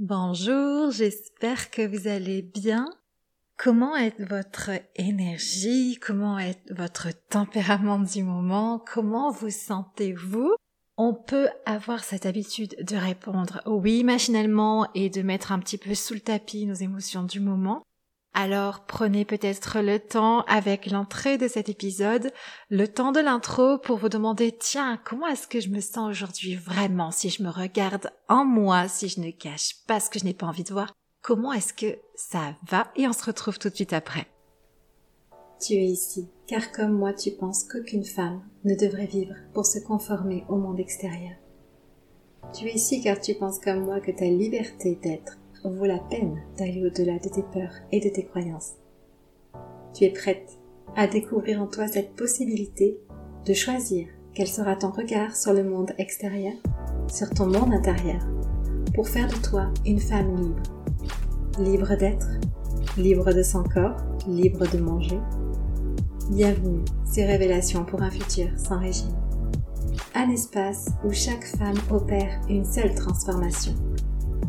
Bonjour, j'espère que vous allez bien. Comment est votre énergie? Comment est votre tempérament du moment? Comment vous sentez-vous? On peut avoir cette habitude de répondre oui machinalement et de mettre un petit peu sous le tapis nos émotions du moment. Alors prenez peut-être le temps avec l'entrée de cet épisode, le temps de l'intro pour vous demander tiens, comment est-ce que je me sens aujourd'hui vraiment si je me regarde en moi, si je ne cache pas ce que je n'ai pas envie de voir, comment est-ce que ça va? Et on se retrouve tout de suite après. Tu es ici, car comme moi tu penses qu'aucune femme ne devrait vivre pour se conformer au monde extérieur. Tu es ici car tu penses comme moi que ta liberté d'être vaut la peine d'aller au-delà de tes peurs et de tes croyances. Tu es prête à découvrir en toi cette possibilité de choisir quel sera ton regard sur le monde extérieur, sur ton monde intérieur, pour faire de toi une femme libre. Libre d'être, libre de son corps, libre de manger. Bienvenue sur Révélations pour un futur sans régime. Un espace où chaque femme opère une seule transformation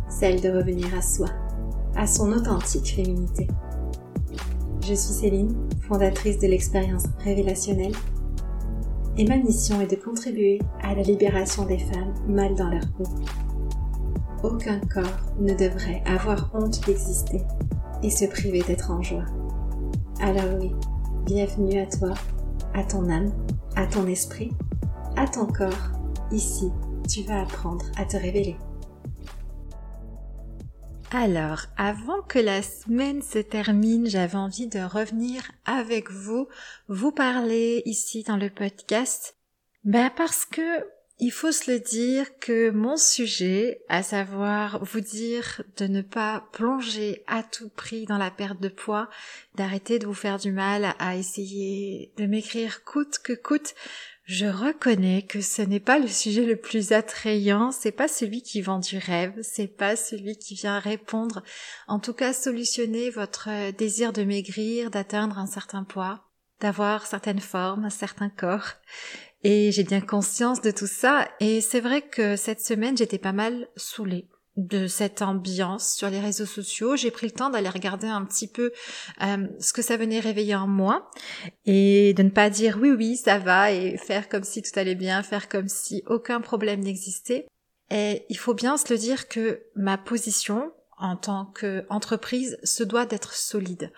celle de revenir à soi, à son authentique féminité. Je suis Céline, fondatrice de l'expérience révélationnelle, et ma mission est de contribuer à la libération des femmes mal dans leur peau. Aucun corps ne devrait avoir honte d'exister et se priver d'être en joie. Alors oui, bienvenue à toi, à ton âme, à ton esprit, à ton corps. Ici, tu vas apprendre à te révéler. Alors, avant que la semaine se termine, j'avais envie de revenir avec vous, vous parler ici dans le podcast. Ben parce que il faut se le dire que mon sujet, à savoir vous dire de ne pas plonger à tout prix dans la perte de poids, d'arrêter de vous faire du mal à essayer de m'écrire coûte que coûte, je reconnais que ce n'est pas le sujet le plus attrayant, c'est pas celui qui vend du rêve, c'est pas celui qui vient répondre, en tout cas solutionner votre désir de maigrir, d'atteindre un certain poids, d'avoir certaines formes, un certain corps. Et j'ai bien conscience de tout ça, et c'est vrai que cette semaine j'étais pas mal saoulée de cette ambiance sur les réseaux sociaux. J'ai pris le temps d'aller regarder un petit peu euh, ce que ça venait réveiller en moi et de ne pas dire oui oui ça va et faire comme si tout allait bien, faire comme si aucun problème n'existait. Et il faut bien se le dire que ma position en tant qu'entreprise se doit d'être solide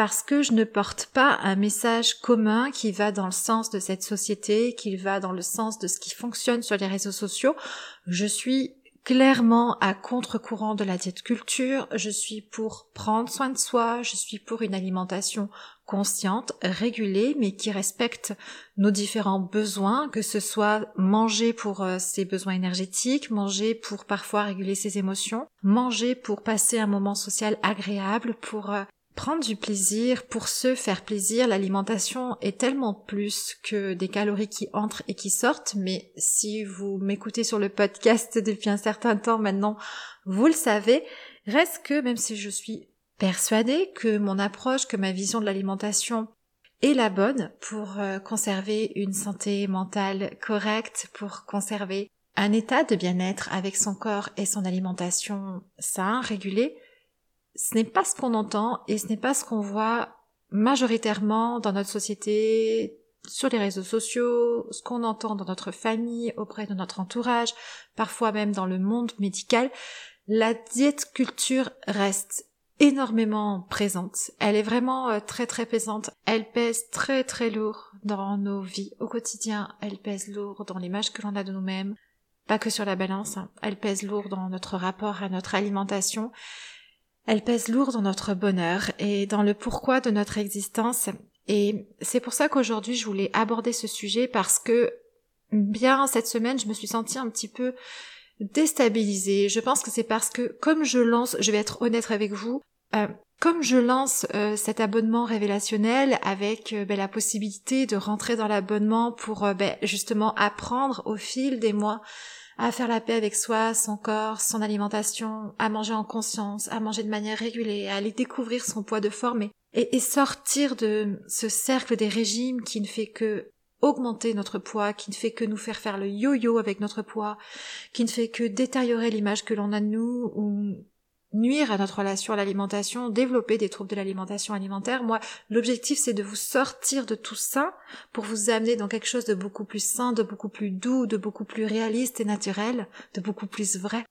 parce que je ne porte pas un message commun qui va dans le sens de cette société, qui va dans le sens de ce qui fonctionne sur les réseaux sociaux. Je suis clairement à contre-courant de la diète culture, je suis pour prendre soin de soi, je suis pour une alimentation consciente, régulée, mais qui respecte nos différents besoins, que ce soit manger pour euh, ses besoins énergétiques, manger pour parfois réguler ses émotions, manger pour passer un moment social agréable, pour euh, prendre du plaisir, pour se faire plaisir, l'alimentation est tellement plus que des calories qui entrent et qui sortent, mais si vous m'écoutez sur le podcast depuis un certain temps maintenant, vous le savez, reste que même si je suis persuadée que mon approche, que ma vision de l'alimentation est la bonne pour euh, conserver une santé mentale correcte, pour conserver un état de bien-être avec son corps et son alimentation sain, régulé, ce n'est pas ce qu'on entend et ce n'est pas ce qu'on voit majoritairement dans notre société, sur les réseaux sociaux, ce qu'on entend dans notre famille, auprès de notre entourage, parfois même dans le monde médical, la diète culture reste énormément présente. Elle est vraiment euh, très très présente. Elle pèse très très lourd dans nos vies au quotidien. Elle pèse lourd dans l'image que l'on a de nous-mêmes. Pas que sur la balance. Hein. Elle pèse lourd dans notre rapport à notre alimentation. Elle pèse lourd dans notre bonheur et dans le pourquoi de notre existence. Et c'est pour ça qu'aujourd'hui je voulais aborder ce sujet parce que bien cette semaine je me suis sentie un petit peu déstabilisée. Je pense que c'est parce que comme je lance, je vais être honnête avec vous, euh, comme je lance euh, cet abonnement révélationnel avec euh, ben, la possibilité de rentrer dans l'abonnement pour ben, justement apprendre au fil des mois à faire la paix avec soi, son corps, son alimentation, à manger en conscience, à manger de manière régulée, à aller découvrir son poids de forme et, et sortir de ce cercle des régimes qui ne fait que augmenter notre poids, qui ne fait que nous faire faire le yo-yo avec notre poids, qui ne fait que détériorer l'image que l'on a de nous, ou nuire à notre relation à l'alimentation, développer des troubles de l'alimentation alimentaire. Moi, l'objectif, c'est de vous sortir de tout ça pour vous amener dans quelque chose de beaucoup plus sain, de beaucoup plus doux, de beaucoup plus réaliste et naturel, de beaucoup plus vrai.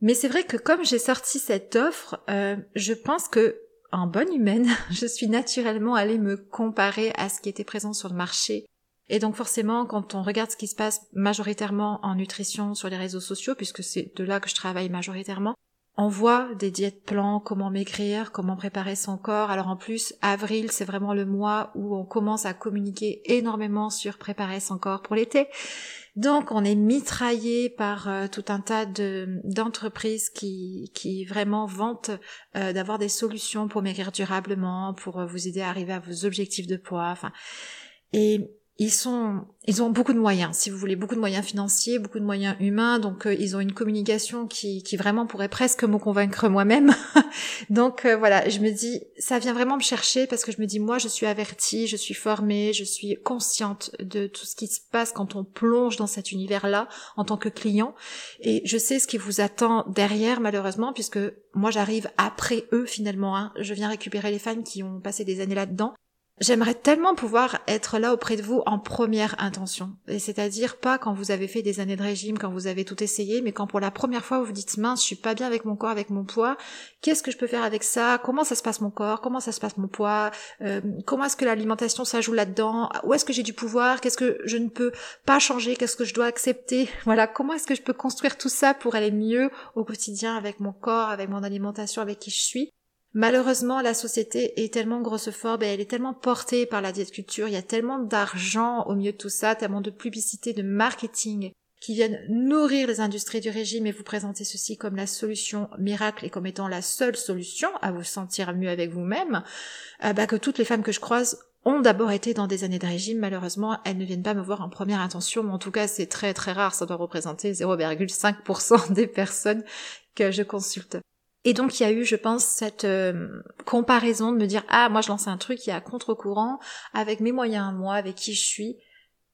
Mais c'est vrai que comme j'ai sorti cette offre, euh, je pense que en bonne humaine, je suis naturellement allée me comparer à ce qui était présent sur le marché. Et donc forcément, quand on regarde ce qui se passe majoritairement en nutrition sur les réseaux sociaux, puisque c'est de là que je travaille majoritairement, on voit des diètes plans, comment maigrir, comment préparer son corps. Alors en plus, avril, c'est vraiment le mois où on commence à communiquer énormément sur préparer son corps pour l'été. Donc on est mitraillé par euh, tout un tas de d'entreprises qui qui vraiment vantent euh, d'avoir des solutions pour maigrir durablement, pour euh, vous aider à arriver à vos objectifs de poids. Enfin, et ils sont, ils ont beaucoup de moyens, si vous voulez, beaucoup de moyens financiers, beaucoup de moyens humains. Donc, euh, ils ont une communication qui, qui vraiment pourrait presque me convaincre moi-même. donc, euh, voilà, je me dis, ça vient vraiment me chercher parce que je me dis, moi, je suis avertie, je suis formée, je suis consciente de tout ce qui se passe quand on plonge dans cet univers-là en tant que client, et je sais ce qui vous attend derrière, malheureusement, puisque moi, j'arrive après eux finalement. Hein. Je viens récupérer les fans qui ont passé des années là-dedans. J'aimerais tellement pouvoir être là auprès de vous en première intention. C'est-à-dire pas quand vous avez fait des années de régime, quand vous avez tout essayé, mais quand pour la première fois vous vous dites mince, je suis pas bien avec mon corps, avec mon poids. Qu'est-ce que je peux faire avec ça? Comment ça se passe mon corps? Comment ça se passe mon poids? Euh, Comment est-ce que l'alimentation ça joue là-dedans? Où est-ce que j'ai du pouvoir? Qu'est-ce que je ne peux pas changer? Qu'est-ce que je dois accepter? Voilà. Comment est-ce que je peux construire tout ça pour aller mieux au quotidien avec mon corps, avec mon alimentation, avec qui je suis? Malheureusement, la société est tellement grossophobe et elle est tellement portée par la diète culture, il y a tellement d'argent au milieu de tout ça, tellement de publicité, de marketing qui viennent nourrir les industries du régime et vous présenter ceci comme la solution miracle et comme étant la seule solution à vous sentir mieux avec vous-même, euh, bah, que toutes les femmes que je croise ont d'abord été dans des années de régime, malheureusement, elles ne viennent pas me voir en première intention, mais en tout cas, c'est très très rare, ça doit représenter 0,5% des personnes que je consulte. Et donc il y a eu, je pense, cette euh, comparaison de me dire ah moi je lance un truc qui est à contre-courant avec mes moyens à moi, avec qui je suis.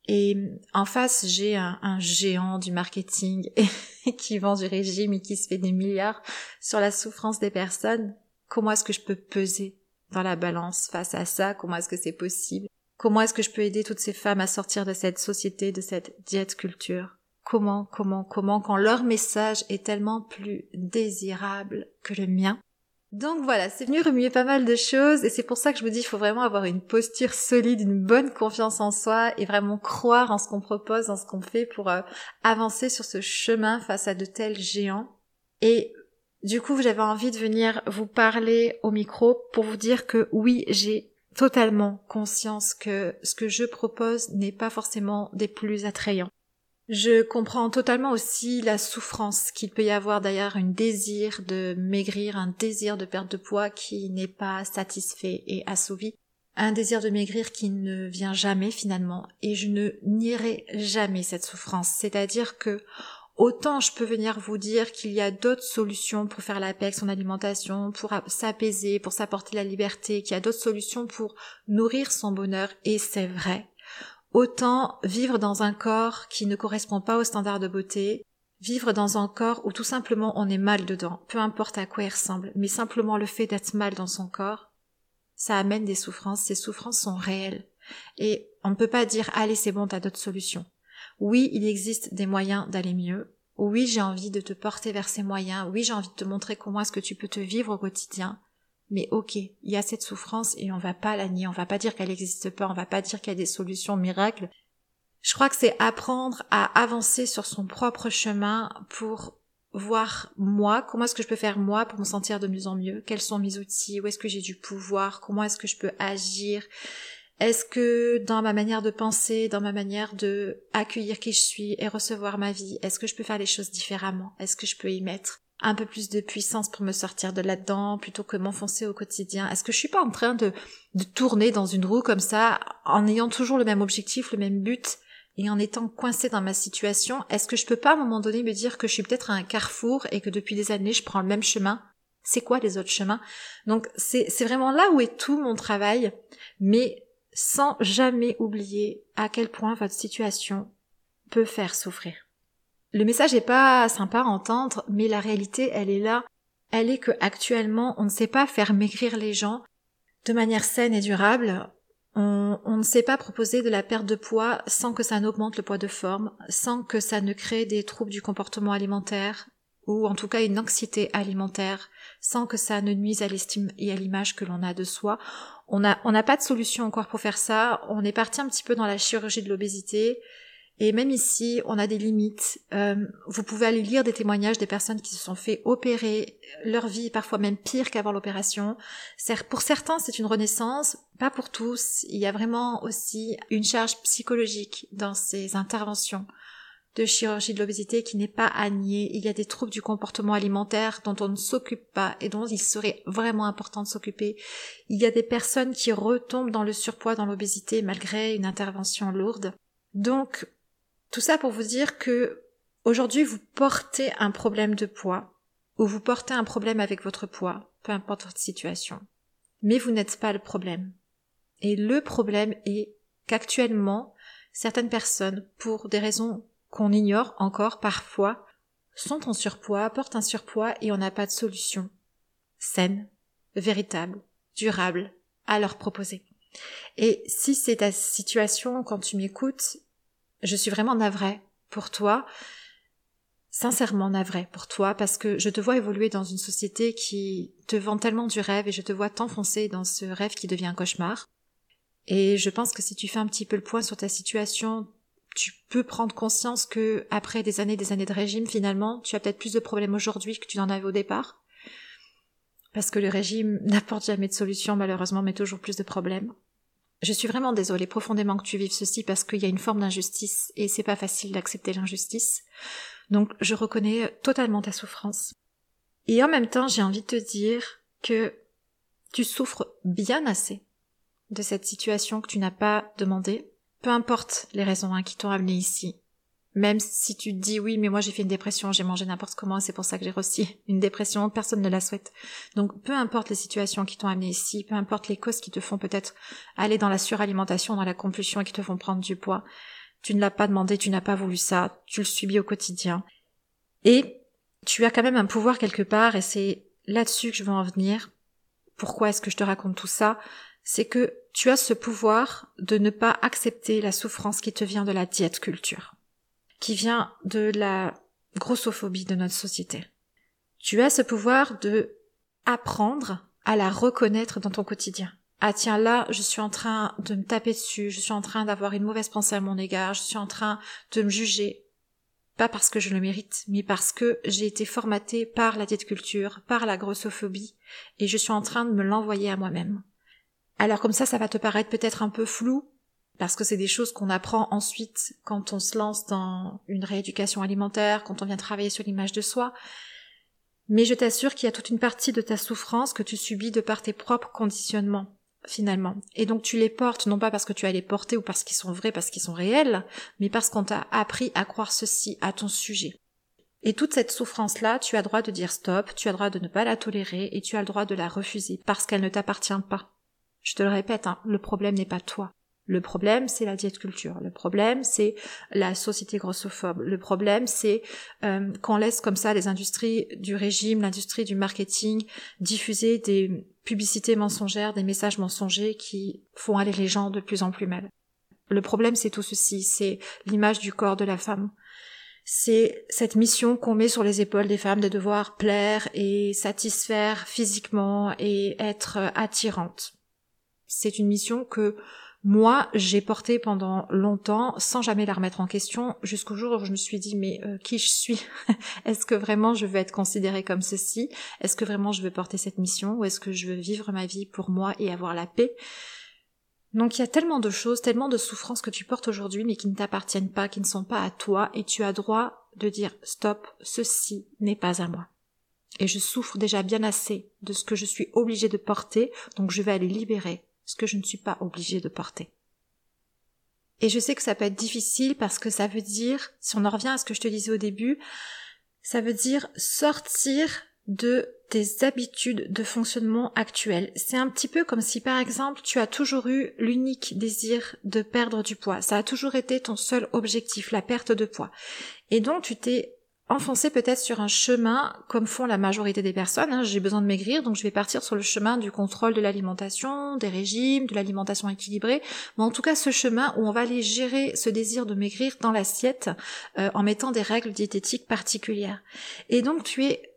Et en face j'ai un, géant du marketing qui vend du régime et qui se fait des milliards sur la souffrance des personnes. Comment est-ce que je peux peser dans la balance face à ça? Comment est-ce que c'est possible? Comment est-ce que je peux aider toutes ces femmes à sortir de cette société, de cette diète culture? Comment, comment, comment, quand leur message est tellement plus désirable que le mien. Donc voilà, c'est venu remuer pas mal de choses et c'est pour ça que je vous dis il faut vraiment avoir une posture solide, une bonne confiance en soi et vraiment croire en ce qu'on propose, en ce qu'on fait pour euh, avancer sur ce chemin face à de tels géants. Et du coup, j'avais envie de venir vous parler au micro pour vous dire que oui, j'ai totalement conscience que ce que je propose n'est pas forcément des plus attrayants. Je comprends totalement aussi la souffrance qu'il peut y avoir d'ailleurs un désir de maigrir, un désir de perte de poids qui n'est pas satisfait et assouvi, un désir de maigrir qui ne vient jamais finalement, et je ne nierai jamais cette souffrance. C'est-à-dire que autant je peux venir vous dire qu'il y a d'autres solutions pour faire la paix avec son alimentation, pour s'apaiser, pour s'apporter la liberté, qu'il y a d'autres solutions pour nourrir son bonheur, et c'est vrai autant vivre dans un corps qui ne correspond pas aux standards de beauté, vivre dans un corps où tout simplement on est mal dedans, peu importe à quoi il ressemble, mais simplement le fait d'être mal dans son corps, ça amène des souffrances, ces souffrances sont réelles. Et on ne peut pas dire allez c'est bon, t'as d'autres solutions. Oui, il existe des moyens d'aller mieux. Oui, j'ai envie de te porter vers ces moyens. Oui, j'ai envie de te montrer comment est-ce que tu peux te vivre au quotidien. Mais ok, il y a cette souffrance et on va pas la nier, on va pas dire qu'elle n'existe pas, on va pas dire qu'il y a des solutions miracles. Je crois que c'est apprendre à avancer sur son propre chemin pour voir moi, comment est-ce que je peux faire moi pour me sentir de mieux en mieux, quels sont mes outils, où est-ce que j'ai du pouvoir, comment est-ce que je peux agir, est-ce que dans ma manière de penser, dans ma manière de accueillir qui je suis et recevoir ma vie, est-ce que je peux faire les choses différemment, est-ce que je peux y mettre un peu plus de puissance pour me sortir de là-dedans plutôt que m'enfoncer au quotidien. Est-ce que je suis pas en train de, de tourner dans une roue comme ça en ayant toujours le même objectif, le même but et en étant coincée dans ma situation? Est-ce que je peux pas à un moment donné me dire que je suis peut-être à un carrefour et que depuis des années je prends le même chemin? C'est quoi les autres chemins? Donc c'est vraiment là où est tout mon travail, mais sans jamais oublier à quel point votre situation peut faire souffrir. Le message n'est pas sympa à entendre, mais la réalité, elle est là. Elle est que actuellement, on ne sait pas faire maigrir les gens de manière saine et durable. On, ne sait pas proposer de la perte de poids sans que ça n'augmente le poids de forme, sans que ça ne crée des troubles du comportement alimentaire, ou en tout cas une anxiété alimentaire, sans que ça ne nuise à l'estime et à l'image que l'on a de soi. On n'a pas de solution encore pour faire ça. On est parti un petit peu dans la chirurgie de l'obésité. Et même ici, on a des limites. Euh, vous pouvez aller lire des témoignages des personnes qui se sont fait opérer, leur vie parfois même pire qu'avant l'opération. Pour certains, c'est une renaissance, pas pour tous. Il y a vraiment aussi une charge psychologique dans ces interventions de chirurgie de l'obésité qui n'est pas à nier. Il y a des troubles du comportement alimentaire dont on ne s'occupe pas et dont il serait vraiment important de s'occuper. Il y a des personnes qui retombent dans le surpoids, dans l'obésité malgré une intervention lourde. Donc, tout ça pour vous dire que aujourd'hui vous portez un problème de poids ou vous portez un problème avec votre poids, peu importe votre situation. Mais vous n'êtes pas le problème. Et le problème est qu'actuellement, certaines personnes, pour des raisons qu'on ignore encore parfois, sont en surpoids, portent un surpoids et on n'a pas de solution saine, véritable, durable à leur proposer. Et si c'est ta situation quand tu m'écoutes, je suis vraiment navrée pour toi, sincèrement navrée pour toi, parce que je te vois évoluer dans une société qui te vend tellement du rêve et je te vois t'enfoncer dans ce rêve qui devient un cauchemar. Et je pense que si tu fais un petit peu le point sur ta situation, tu peux prendre conscience que après des années, des années de régime, finalement, tu as peut-être plus de problèmes aujourd'hui que tu n'en avais au départ. Parce que le régime n'apporte jamais de solution, malheureusement, mais toujours plus de problèmes. Je suis vraiment désolée profondément que tu vives ceci parce qu'il y a une forme d'injustice et c'est pas facile d'accepter l'injustice. Donc je reconnais totalement ta souffrance. Et en même temps, j'ai envie de te dire que tu souffres bien assez de cette situation que tu n'as pas demandé, peu importe les raisons hein, qui t'ont amené ici. Même si tu te dis oui, mais moi j'ai fait une dépression, j'ai mangé n'importe comment, c'est pour ça que j'ai reçu une dépression, personne ne la souhaite. Donc peu importe les situations qui t'ont amené ici, peu importe les causes qui te font peut-être aller dans la suralimentation, dans la compulsion et qui te font prendre du poids, tu ne l'as pas demandé, tu n'as pas voulu ça, tu le subis au quotidien. Et tu as quand même un pouvoir quelque part, et c'est là-dessus que je veux en venir. Pourquoi est-ce que je te raconte tout ça? C'est que tu as ce pouvoir de ne pas accepter la souffrance qui te vient de la diète culture qui vient de la grossophobie de notre société. Tu as ce pouvoir de apprendre à la reconnaître dans ton quotidien. Ah tiens, là, je suis en train de me taper dessus, je suis en train d'avoir une mauvaise pensée à mon égard, je suis en train de me juger. Pas parce que je le mérite, mais parce que j'ai été formatée par la diète culture, par la grossophobie, et je suis en train de me l'envoyer à moi-même. Alors comme ça, ça va te paraître peut-être un peu flou, parce que c'est des choses qu'on apprend ensuite quand on se lance dans une rééducation alimentaire, quand on vient travailler sur l'image de soi. Mais je t'assure qu'il y a toute une partie de ta souffrance que tu subis de par tes propres conditionnements, finalement. Et donc tu les portes, non pas parce que tu as les porter ou parce qu'ils sont vrais, parce qu'ils sont réels, mais parce qu'on t'a appris à croire ceci à ton sujet. Et toute cette souffrance-là, tu as droit de dire stop, tu as droit de ne pas la tolérer et tu as le droit de la refuser parce qu'elle ne t'appartient pas. Je te le répète, hein, le problème n'est pas toi. Le problème, c'est la diète culture. Le problème, c'est la société grossophobe. Le problème, c'est euh, qu'on laisse comme ça les industries du régime, l'industrie du marketing diffuser des publicités mensongères, des messages mensongers qui font aller les gens de plus en plus mal. Le problème, c'est tout ceci, c'est l'image du corps de la femme. C'est cette mission qu'on met sur les épaules des femmes de devoir plaire et satisfaire physiquement et être attirante. C'est une mission que moi, j'ai porté pendant longtemps sans jamais la remettre en question jusqu'au jour où je me suis dit mais euh, qui je suis? Est-ce que vraiment je veux être considérée comme ceci? Est-ce que vraiment je veux porter cette mission? Ou est-ce que je veux vivre ma vie pour moi et avoir la paix? Donc il y a tellement de choses, tellement de souffrances que tu portes aujourd'hui mais qui ne t'appartiennent pas, qui ne sont pas à toi et tu as droit de dire stop, ceci n'est pas à moi. Et je souffre déjà bien assez de ce que je suis obligée de porter, donc je vais aller libérer ce que je ne suis pas obligée de porter. Et je sais que ça peut être difficile parce que ça veut dire, si on en revient à ce que je te disais au début, ça veut dire sortir de tes habitudes de fonctionnement actuelles. C'est un petit peu comme si par exemple tu as toujours eu l'unique désir de perdre du poids. Ça a toujours été ton seul objectif, la perte de poids. Et donc tu t'es enfoncé peut-être sur un chemin comme font la majorité des personnes. Hein. J'ai besoin de maigrir, donc je vais partir sur le chemin du contrôle de l'alimentation, des régimes, de l'alimentation équilibrée. Mais en tout cas, ce chemin où on va aller gérer ce désir de maigrir dans l'assiette euh, en mettant des règles diététiques particulières. Et donc tu es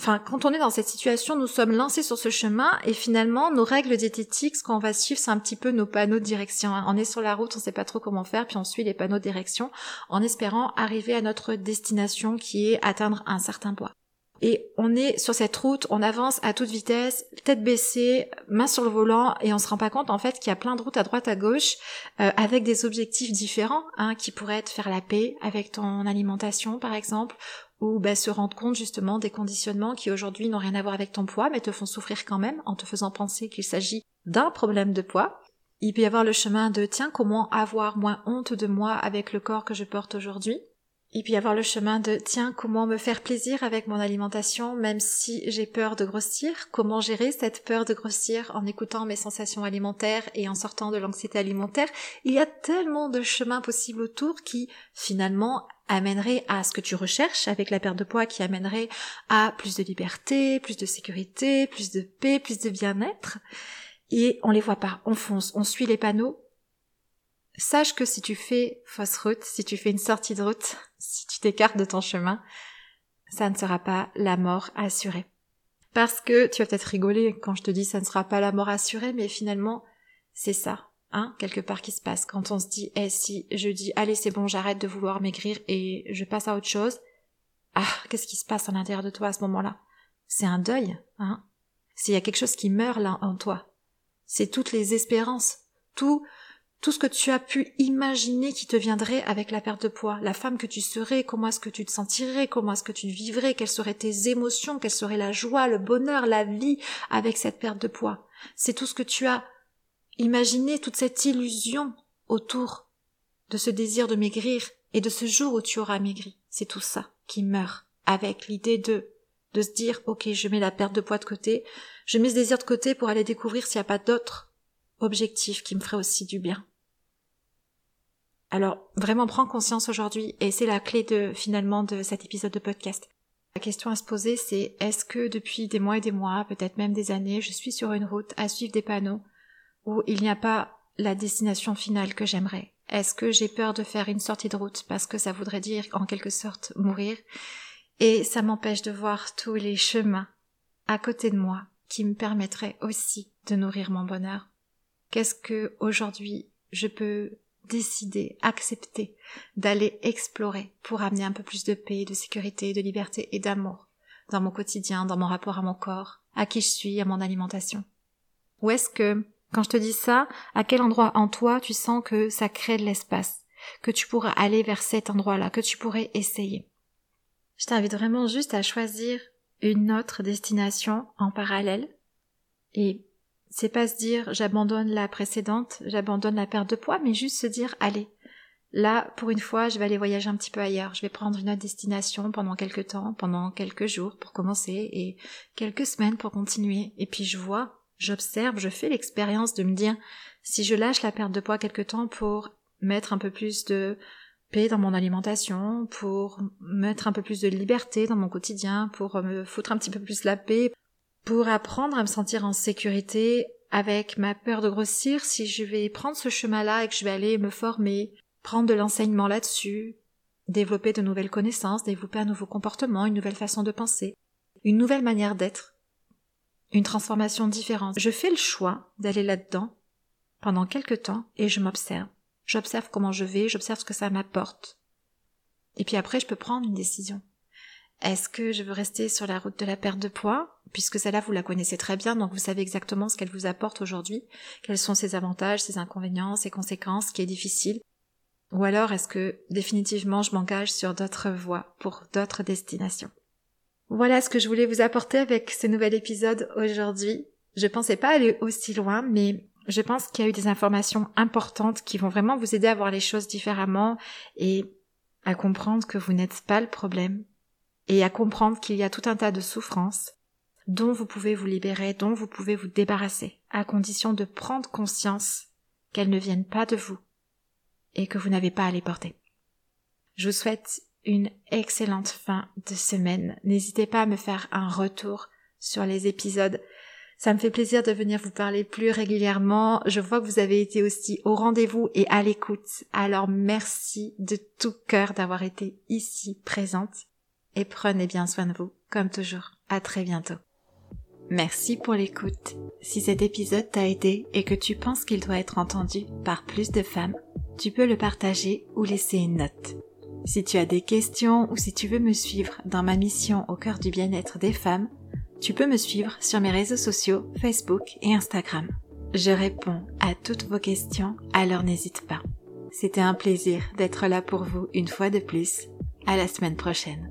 Enfin, quand on est dans cette situation, nous sommes lancés sur ce chemin et finalement, nos règles diététiques, ce qu'on va suivre, c'est un petit peu nos panneaux de direction. On est sur la route, on sait pas trop comment faire, puis on suit les panneaux de direction en espérant arriver à notre destination qui est atteindre un certain poids. Et on est sur cette route, on avance à toute vitesse, tête baissée, main sur le volant, et on se rend pas compte en fait qu'il y a plein de routes à droite à gauche euh, avec des objectifs différents, hein, qui pourraient être faire la paix avec ton alimentation par exemple, ou bah, se rendre compte justement des conditionnements qui aujourd'hui n'ont rien à voir avec ton poids mais te font souffrir quand même en te faisant penser qu'il s'agit d'un problème de poids. Il peut y avoir le chemin de tiens comment avoir moins honte de moi avec le corps que je porte aujourd'hui? Il peut y avoir le chemin de tiens comment me faire plaisir avec mon alimentation même si j'ai peur de grossir, comment gérer cette peur de grossir en écoutant mes sensations alimentaires et en sortant de l'anxiété alimentaire? Il y a tellement de chemins possibles autour qui finalement amènerait à ce que tu recherches avec la perte de poids qui amènerait à plus de liberté, plus de sécurité, plus de paix, plus de bien-être. Et on les voit pas, on fonce, on suit les panneaux. Sache que si tu fais fausse route, si tu fais une sortie de route, si tu t'écartes de ton chemin, ça ne sera pas la mort assurée. Parce que tu vas peut-être rigoler quand je te dis ça ne sera pas la mort assurée, mais finalement, c'est ça hein, quelque part qui se passe. Quand on se dit, eh si je dis, allez c'est bon, j'arrête de vouloir maigrir et je passe à autre chose, ah, qu'est-ce qui se passe à l'intérieur de toi à ce moment-là? C'est un deuil, hein? S'il y a quelque chose qui meurt là en toi, c'est toutes les espérances, tout, tout ce que tu as pu imaginer qui te viendrait avec la perte de poids, la femme que tu serais, comment est-ce que tu te sentirais, comment est-ce que tu vivrais, quelles seraient tes émotions, quelle serait la joie, le bonheur, la vie avec cette perte de poids. C'est tout ce que tu as Imaginez toute cette illusion autour de ce désir de maigrir et de ce jour où tu auras maigri. C'est tout ça qui meurt avec l'idée de de se dire ok je mets la perte de poids de côté, je mets ce désir de côté pour aller découvrir s'il n'y a pas d'autres objectifs qui me feraient aussi du bien. Alors vraiment prends conscience aujourd'hui et c'est la clé de finalement de cet épisode de podcast. La question à se poser c'est est-ce que depuis des mois et des mois, peut-être même des années, je suis sur une route à suivre des panneaux où il n'y a pas la destination finale que j'aimerais Est-ce que j'ai peur de faire une sortie de route parce que ça voudrait dire en quelque sorte mourir? Et ça m'empêche de voir tous les chemins à côté de moi qui me permettraient aussi de nourrir mon bonheur. Qu'est-ce que aujourd'hui je peux décider, accepter d'aller explorer pour amener un peu plus de paix, de sécurité, de liberté et d'amour dans mon quotidien, dans mon rapport à mon corps, à qui je suis, à mon alimentation? Ou est-ce que quand je te dis ça, à quel endroit en toi tu sens que ça crée de l'espace, que tu pourras aller vers cet endroit-là, que tu pourrais essayer? Je t'invite vraiment juste à choisir une autre destination en parallèle et c'est pas se dire j'abandonne la précédente, j'abandonne la perte de poids, mais juste se dire allez, là pour une fois je vais aller voyager un petit peu ailleurs, je vais prendre une autre destination pendant quelques temps, pendant quelques jours pour commencer et quelques semaines pour continuer et puis je vois j'observe, je fais l'expérience de me dire si je lâche la perte de poids quelque temps pour mettre un peu plus de paix dans mon alimentation, pour mettre un peu plus de liberté dans mon quotidien, pour me foutre un petit peu plus la paix, pour apprendre à me sentir en sécurité avec ma peur de grossir, si je vais prendre ce chemin-là et que je vais aller me former, prendre de l'enseignement là-dessus, développer de nouvelles connaissances, développer un nouveau comportement, une nouvelle façon de penser, une nouvelle manière d'être, une transformation différente. Je fais le choix d'aller là-dedans pendant quelque temps et je m'observe. J'observe comment je vais, j'observe ce que ça m'apporte. Et puis après, je peux prendre une décision. Est-ce que je veux rester sur la route de la perte de poids, puisque celle-là vous la connaissez très bien, donc vous savez exactement ce qu'elle vous apporte aujourd'hui, quels sont ses avantages, ses inconvénients, ses conséquences, ce qui est difficile? Ou alors est-ce que définitivement je m'engage sur d'autres voies, pour d'autres destinations? Voilà ce que je voulais vous apporter avec ce nouvel épisode aujourd'hui. Je pensais pas aller aussi loin, mais je pense qu'il y a eu des informations importantes qui vont vraiment vous aider à voir les choses différemment et à comprendre que vous n'êtes pas le problème et à comprendre qu'il y a tout un tas de souffrances dont vous pouvez vous libérer, dont vous pouvez vous débarrasser, à condition de prendre conscience qu'elles ne viennent pas de vous et que vous n'avez pas à les porter. Je vous souhaite une excellente fin de semaine. N'hésitez pas à me faire un retour sur les épisodes. Ça me fait plaisir de venir vous parler plus régulièrement. Je vois que vous avez été aussi au rendez-vous et à l'écoute. Alors merci de tout cœur d'avoir été ici présente. Et prenez bien soin de vous, comme toujours. À très bientôt. Merci pour l'écoute. Si cet épisode t'a aidé et que tu penses qu'il doit être entendu par plus de femmes, tu peux le partager ou laisser une note. Si tu as des questions ou si tu veux me suivre dans ma mission au cœur du bien-être des femmes, tu peux me suivre sur mes réseaux sociaux Facebook et Instagram. Je réponds à toutes vos questions, alors n'hésite pas. C'était un plaisir d'être là pour vous une fois de plus. À la semaine prochaine.